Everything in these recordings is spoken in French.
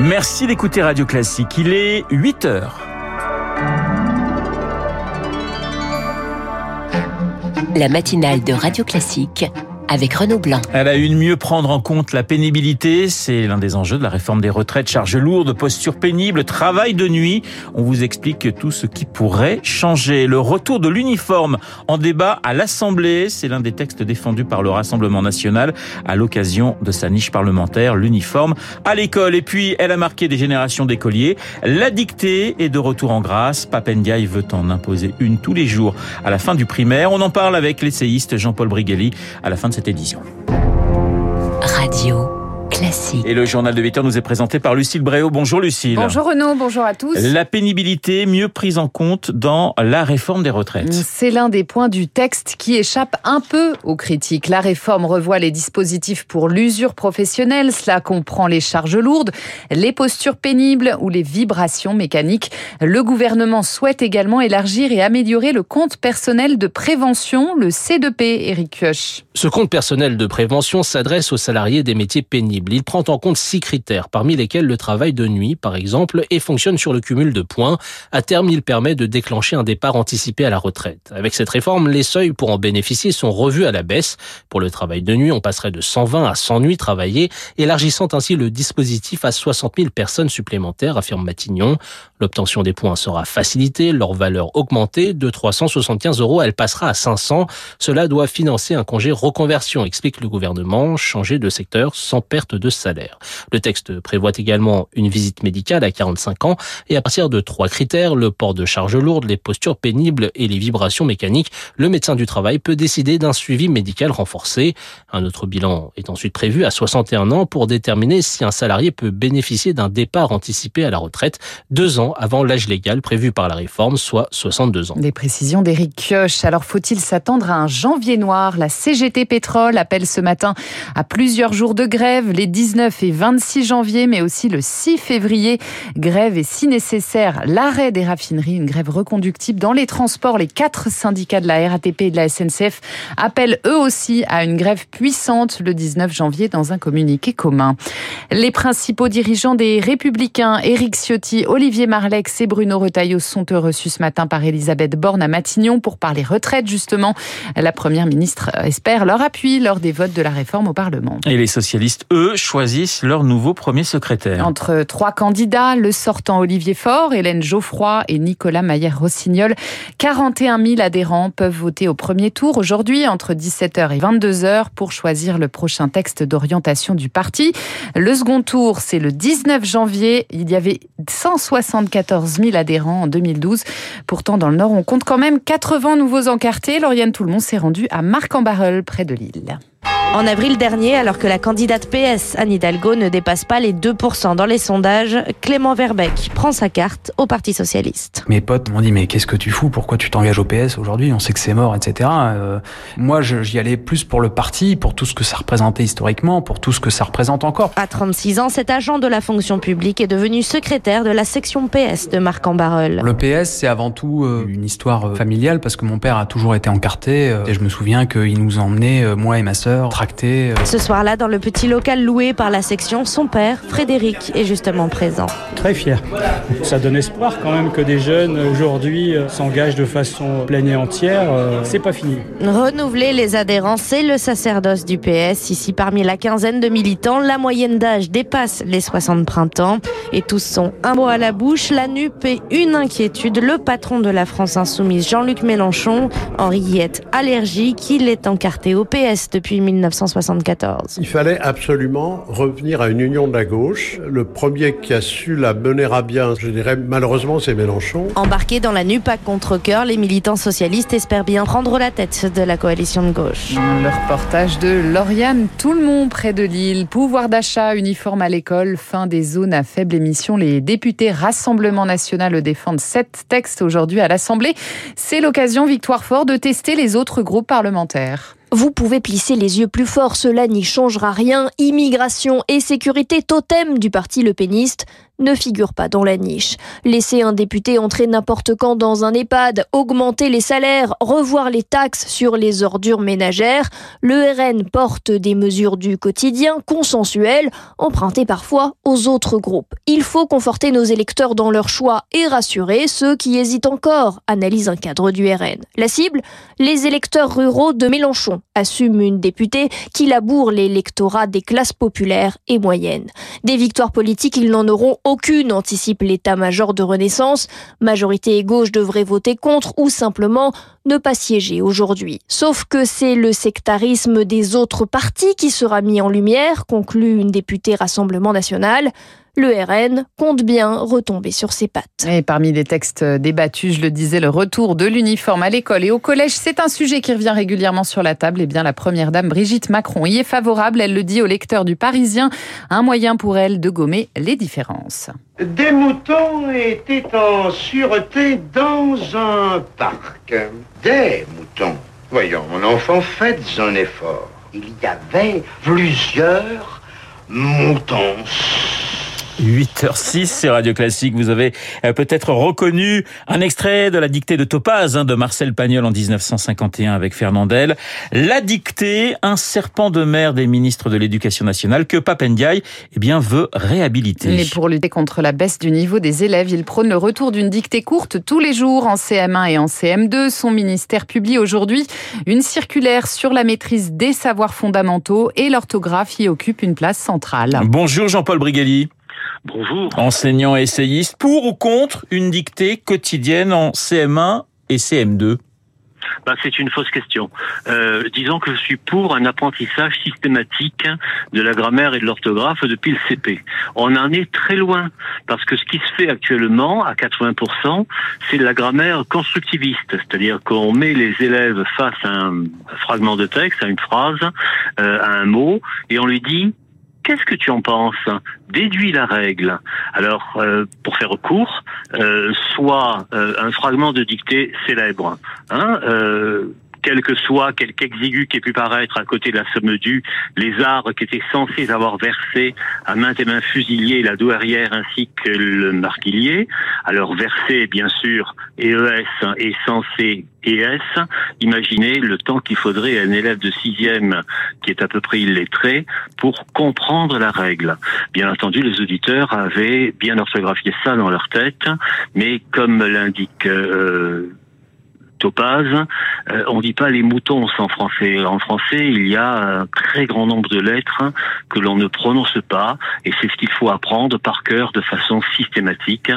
Merci d'écouter Radio Classique. Il est 8 heures. La matinale de Radio Classique avec Renaud Blanc. Elle a une mieux prendre en compte la pénibilité. C'est l'un des enjeux de la réforme des retraites. Charges lourdes, posture pénible, travail de nuit. On vous explique tout ce qui pourrait changer. Le retour de l'uniforme en débat à l'Assemblée. C'est l'un des textes défendus par le Rassemblement national à l'occasion de sa niche parlementaire. L'uniforme à l'école. Et puis, elle a marqué des générations d'écoliers. La dictée est de retour en grâce. Papendiaï veut en imposer une tous les jours à la fin du primaire. On en parle avec l'essayiste Jean-Paul Brigelli à la fin de cette édition. Radio. Classique. Et le journal de 8 heures nous est présenté par Lucille Bréau. Bonjour Lucille. Bonjour Renaud, bonjour à tous. La pénibilité mieux prise en compte dans la réforme des retraites. C'est l'un des points du texte qui échappe un peu aux critiques. La réforme revoit les dispositifs pour l'usure professionnelle. Cela comprend les charges lourdes, les postures pénibles ou les vibrations mécaniques. Le gouvernement souhaite également élargir et améliorer le compte personnel de prévention, le C2P, Eric Kioch. Ce compte personnel de prévention s'adresse aux salariés des métiers pénibles. Il prend en compte six critères, parmi lesquels le travail de nuit, par exemple, et fonctionne sur le cumul de points. À terme, il permet de déclencher un départ anticipé à la retraite. Avec cette réforme, les seuils pour en bénéficier sont revus à la baisse. Pour le travail de nuit, on passerait de 120 à 100 nuits travaillées, élargissant ainsi le dispositif à 60 000 personnes supplémentaires, affirme Matignon. L'obtention des points sera facilitée, leur valeur augmentée. De 375 euros, elle passera à 500. Cela doit financer un congé reconversion, explique le gouvernement, changer de secteur sans perte de salaire. Le texte prévoit également une visite médicale à 45 ans et à partir de trois critères, le port de charges lourdes, les postures pénibles et les vibrations mécaniques, le médecin du travail peut décider d'un suivi médical renforcé. Un autre bilan est ensuite prévu à 61 ans pour déterminer si un salarié peut bénéficier d'un départ anticipé à la retraite deux ans avant l'âge légal prévu par la réforme, soit 62 ans. Des précisions d'Éric Kioch. Alors faut-il s'attendre à un janvier noir? La CGT Pétrole appelle ce matin à plusieurs jours de grève 19 et 26 janvier, mais aussi le 6 février. Grève et si nécessaire, l'arrêt des raffineries, une grève reconductible dans les transports. Les quatre syndicats de la RATP et de la SNCF appellent eux aussi à une grève puissante le 19 janvier dans un communiqué commun. Les principaux dirigeants des Républicains, Éric Ciotti, Olivier Marlex et Bruno Retailleau sont reçus ce matin par Elisabeth Borne à Matignon pour parler retraite justement. La première ministre espère leur appui lors des votes de la réforme au Parlement. Et les socialistes, eux, choisissent leur nouveau premier secrétaire. Entre trois candidats, le sortant Olivier Faure, Hélène Geoffroy et Nicolas Maillère-Rossignol, 41 000 adhérents peuvent voter au premier tour aujourd'hui entre 17h et 22h pour choisir le prochain texte d'orientation du parti. Le second tour, c'est le 19 janvier. Il y avait 174 000 adhérents en 2012. Pourtant, dans le Nord, on compte quand même 80 nouveaux encartés. Lauriane Tout-le-Monde s'est rendue à Marc-en-Barœul, près de Lille. En avril dernier, alors que la candidate PS, Anne Hidalgo, ne dépasse pas les 2% dans les sondages, Clément Verbeck prend sa carte au Parti Socialiste. Mes potes m'ont dit mais qu'est-ce que tu fous? Pourquoi tu t'engages au PS aujourd'hui? On sait que c'est mort, etc. Euh, moi, j'y allais plus pour le parti, pour tout ce que ça représentait historiquement, pour tout ce que ça représente encore. À 36 ans, cet agent de la fonction publique est devenu secrétaire de la section PS de Marc-en-Barœul. Le PS, c'est avant tout euh, une histoire euh, familiale parce que mon père a toujours été encarté et je me souviens qu'il nous emmenait, moi et ma sœur, tracter. Ce soir-là, dans le petit local loué par la section, son père, Frédéric, est justement présent. Très fier. Ça donne espoir quand même que des jeunes aujourd'hui s'engagent de façon pleine et entière. C'est pas fini. Renouveler les adhérents, c'est le sacerdoce du PS. Ici, parmi la quinzaine de militants, la moyenne d'âge dépasse les 60 printemps. Et tous sont un mot à la bouche, la nupe et une inquiétude. Le patron de la France Insoumise, Jean-Luc Mélenchon, Henriette allergique, il est encarté au PS depuis 1974. Il fallait absolument revenir à une union de la gauche. Le premier qui a su la mener à bien, je dirais malheureusement, c'est Mélenchon. Embarqués dans la nupe à contre-coeur, les militants socialistes espèrent bien prendre la tête de la coalition de gauche. Le reportage de Lauriane Tout le monde près de Lille. Pouvoir d'achat, uniforme à l'école, fin des zones à faible émission. Les députés Rassemblement National défendent sept textes aujourd'hui à l'Assemblée. C'est l'occasion, Victoire Fort, de tester les autres groupes parlementaires. Vous pouvez plisser les yeux plus fort, cela n'y changera rien. Immigration et sécurité totem du parti Le Péniste. Ne figure pas dans la niche. Laisser un député entrer n'importe quand dans un EHPAD, augmenter les salaires, revoir les taxes sur les ordures ménagères, le RN porte des mesures du quotidien consensuelles, empruntées parfois aux autres groupes. Il faut conforter nos électeurs dans leur choix et rassurer ceux qui hésitent encore, analyse un cadre du RN. La cible Les électeurs ruraux de Mélenchon, assume une députée qui laboure l'électorat des classes populaires et moyennes. Des victoires politiques, ils n'en auront aucune, anticipe l'état-major de Renaissance. Majorité et gauche devraient voter contre ou simplement ne pas siéger aujourd'hui. Sauf que c'est le sectarisme des autres partis qui sera mis en lumière, conclut une députée Rassemblement national le RN compte bien retomber sur ses pattes. Et parmi les textes débattus, je le disais, le retour de l'uniforme à l'école et au collège, c'est un sujet qui revient régulièrement sur la table. Et eh bien, la première dame Brigitte Macron y est favorable. Elle le dit au lecteur du Parisien, un moyen pour elle de gommer les différences. Des moutons étaient en sûreté dans un parc. Des moutons. Voyons, mon enfant, faites un effort. Il y avait plusieurs moutons 8h06, c'est Radio Classique. Vous avez euh, peut-être reconnu un extrait de la dictée de Topaz hein, de Marcel Pagnol en 1951 avec Fernandel. La dictée, un serpent de mer des ministres de l'Éducation nationale que Papendiaï eh bien, veut réhabiliter. Mais pour lutter contre la baisse du niveau des élèves, il prône le retour d'une dictée courte tous les jours en CM1 et en CM2. Son ministère publie aujourd'hui une circulaire sur la maîtrise des savoirs fondamentaux et l'orthographe y occupe une place centrale. Bonjour Jean-Paul Brigelli. Bonjour. Enseignant et essayiste, pour ou contre une dictée quotidienne en CM1 et CM2 bah, c'est une fausse question. Euh, disons que je suis pour un apprentissage systématique de la grammaire et de l'orthographe depuis le CP. On en est très loin, parce que ce qui se fait actuellement, à 80%, c'est de la grammaire constructiviste, c'est-à-dire qu'on met les élèves face à un fragment de texte, à une phrase, euh, à un mot, et on lui dit Qu'est-ce que tu en penses Déduis la règle. Alors, euh, pour faire court, euh, soit euh, un fragment de dictée célèbre. Hein, quel que soit quelque exigu qui ait pu paraître à côté de la somme due, les arbres qui étaient censés avoir versé à maintes et mains fusiliers la douairière ainsi que le marquilier. Alors versé, bien sûr, EES est censé ES. Imaginez le temps qu'il faudrait à un élève de sixième qui est à peu près illettré pour comprendre la règle. Bien entendu, les auditeurs avaient bien orthographié ça dans leur tête, mais comme l'indique euh, Topaz, euh, on dit pas les moutons en français. En français, il y a un très grand nombre de lettres que l'on ne prononce pas, et c'est ce qu'il faut apprendre par cœur de façon systématique.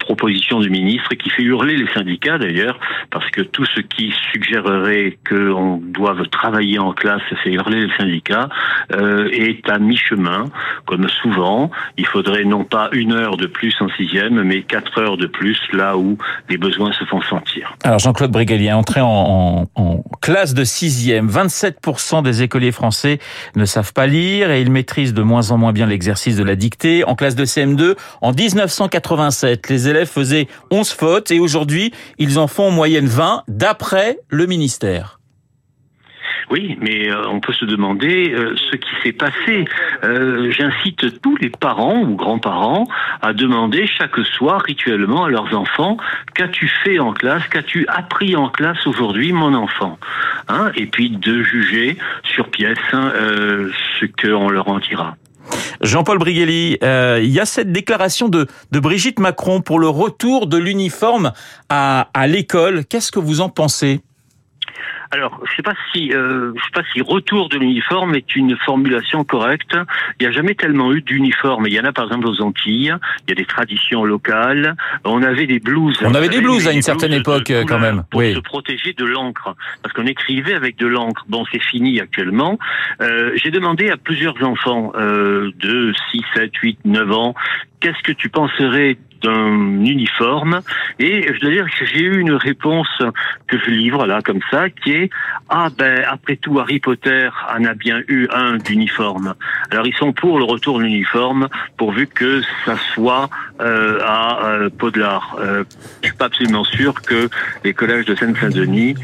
Proposition du ministre qui fait hurler les syndicats d'ailleurs, parce que tout ce qui suggérerait qu'on doive travailler en classe fait hurler les syndicats, euh, est à mi-chemin, comme souvent. Il faudrait non pas une heure de plus en sixième, mais quatre heures de plus là où les besoins se font sentir. Alors Jean-Claude Brigalier, entré en, en, classe de sixième, 27% des écoliers français ne savent pas lire et ils maîtrisent de moins en moins bien l'exercice de la dictée. En classe de CM2, en 1987, les élèves faisaient 11 fautes et aujourd'hui, ils en font en moyenne 20 d'après le ministère. Oui, mais euh, on peut se demander euh, ce qui s'est passé. Euh, j'incite tous les parents ou grands-parents à demander chaque soir rituellement à leurs enfants qu'as-tu fait en classe, qu'as-tu appris en classe aujourd'hui, mon enfant? Hein Et puis de juger sur pièce hein, ce qu'on leur en dira. Jean-Paul Brigelli, euh, il y a cette déclaration de, Brigitte Macron pour le retour de l'uniforme à l'école. Qu'est-ce que vous en pensez? Alors, je sais pas si, euh, je sais pas si retour de l'uniforme est une formulation correcte. Il n'y a jamais tellement eu d'uniforme. Il y en a par exemple aux Antilles. Il y a des traditions locales. On avait des blouses. On avait des blouses à une certaine époque quand même. Pour se protéger de l'encre, parce qu'on écrivait avec de l'encre. Bon, c'est fini actuellement. Euh, J'ai demandé à plusieurs enfants euh, de 6, 7, 8, 9 ans qu'est-ce que tu penserais d'un uniforme et je dois dire que j'ai eu une réponse que je livre là comme ça qui est ah ben après tout Harry Potter en a bien eu un d'uniforme alors ils sont pour le retour de l'uniforme pourvu que ça soit euh, à euh, Podelard. Euh, je suis pas absolument sûr que les collèges de Seine-Saint-Denis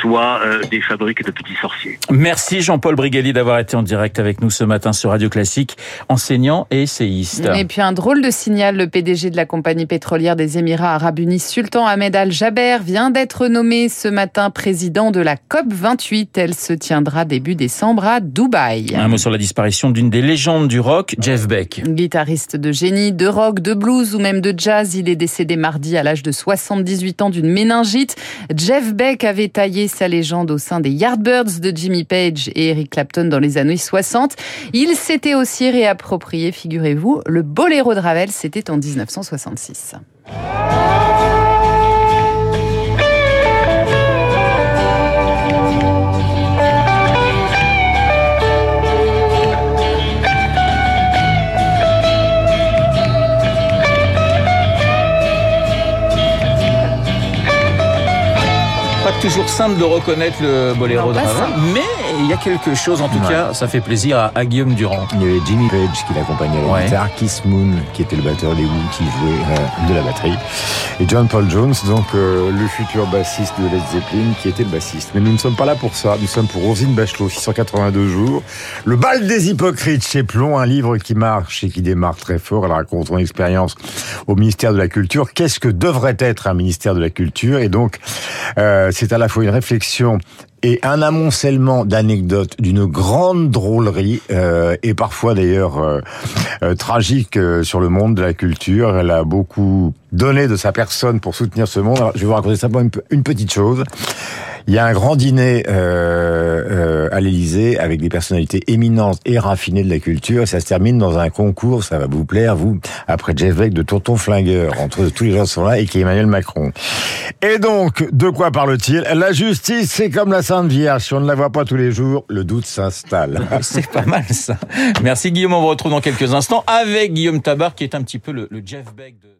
soient euh, des fabriques de petits sorciers. Merci Jean-Paul Brigelli d'avoir été en direct avec nous ce matin sur Radio Classique, enseignant et essayiste. Et puis un drôle de signal, le PDG de la compagnie pétrolière des Émirats Arabes Unis, Sultan Ahmed Al-Jaber, vient d'être nommé ce matin président de la COP 28. Elle se tiendra début décembre à Dubaï. Un mot sur la disparition d'une des légendes du rock, Jeff Beck. Guitariste de génie, de rock, de blues ou même de jazz, il est décédé mardi à l'âge de 78 ans d'une méningite. Jeff Beck avait taillé sa légende au sein des Yardbirds de Jimmy Page et Eric Clapton dans les années 60. Il s'était aussi réapproprié, figurez-vous, le boléro de Ravel, c'était en 1966. Pas toujours simple de reconnaître le boléro de Ravel, mais il y a quelque chose, en tout Ouais. cas, ça fait plaisir à, à Guillaume Durand. Il y avait Jimmy Page qui l'accompagnait à la Ouais. guitare, Keith Moon qui était le batteur des Who qui jouait euh, de la batterie, et John Paul Jones, donc euh, le futur bassiste de Led Zeppelin qui était le bassiste. Mais nous ne sommes pas là pour ça, nous sommes pour Rosine Bachelot, 682 jours. Le bal des hypocrites chez Plomb, un livre qui marche et qui démarre très fort. Elle raconte son expérience au ministère de la Culture. Qu'est-ce que devrait être un ministère de la Culture? Et donc, euh, c'est à la fois une réflexion et un amoncellement d'anecdotes d'une grande drôlerie euh, et parfois d'ailleurs euh, euh, tragique sur le monde de la culture. Elle a beaucoup donné de sa personne pour soutenir ce monde. Je vais vous raconter simplement une petite chose. Il y a un grand dîner euh, euh, à l'Élysée avec des personnalités éminentes et raffinées de la culture. Et ça se termine dans un concours, ça va vous plaire, vous, après Jeff Beck, de Tonton Flingueur, entre tous les gens sont là, et qui est Emmanuel Macron. Et donc, de quoi parle-t-il? La justice, c'est comme la Sainte Vierge. Si on ne la voit pas tous les jours, le doute s'installe. C'est pas mal ça. Merci Guillaume, on vous retrouve dans quelques instants avec Guillaume Tabar qui est un petit peu le, le Jeff Beck de...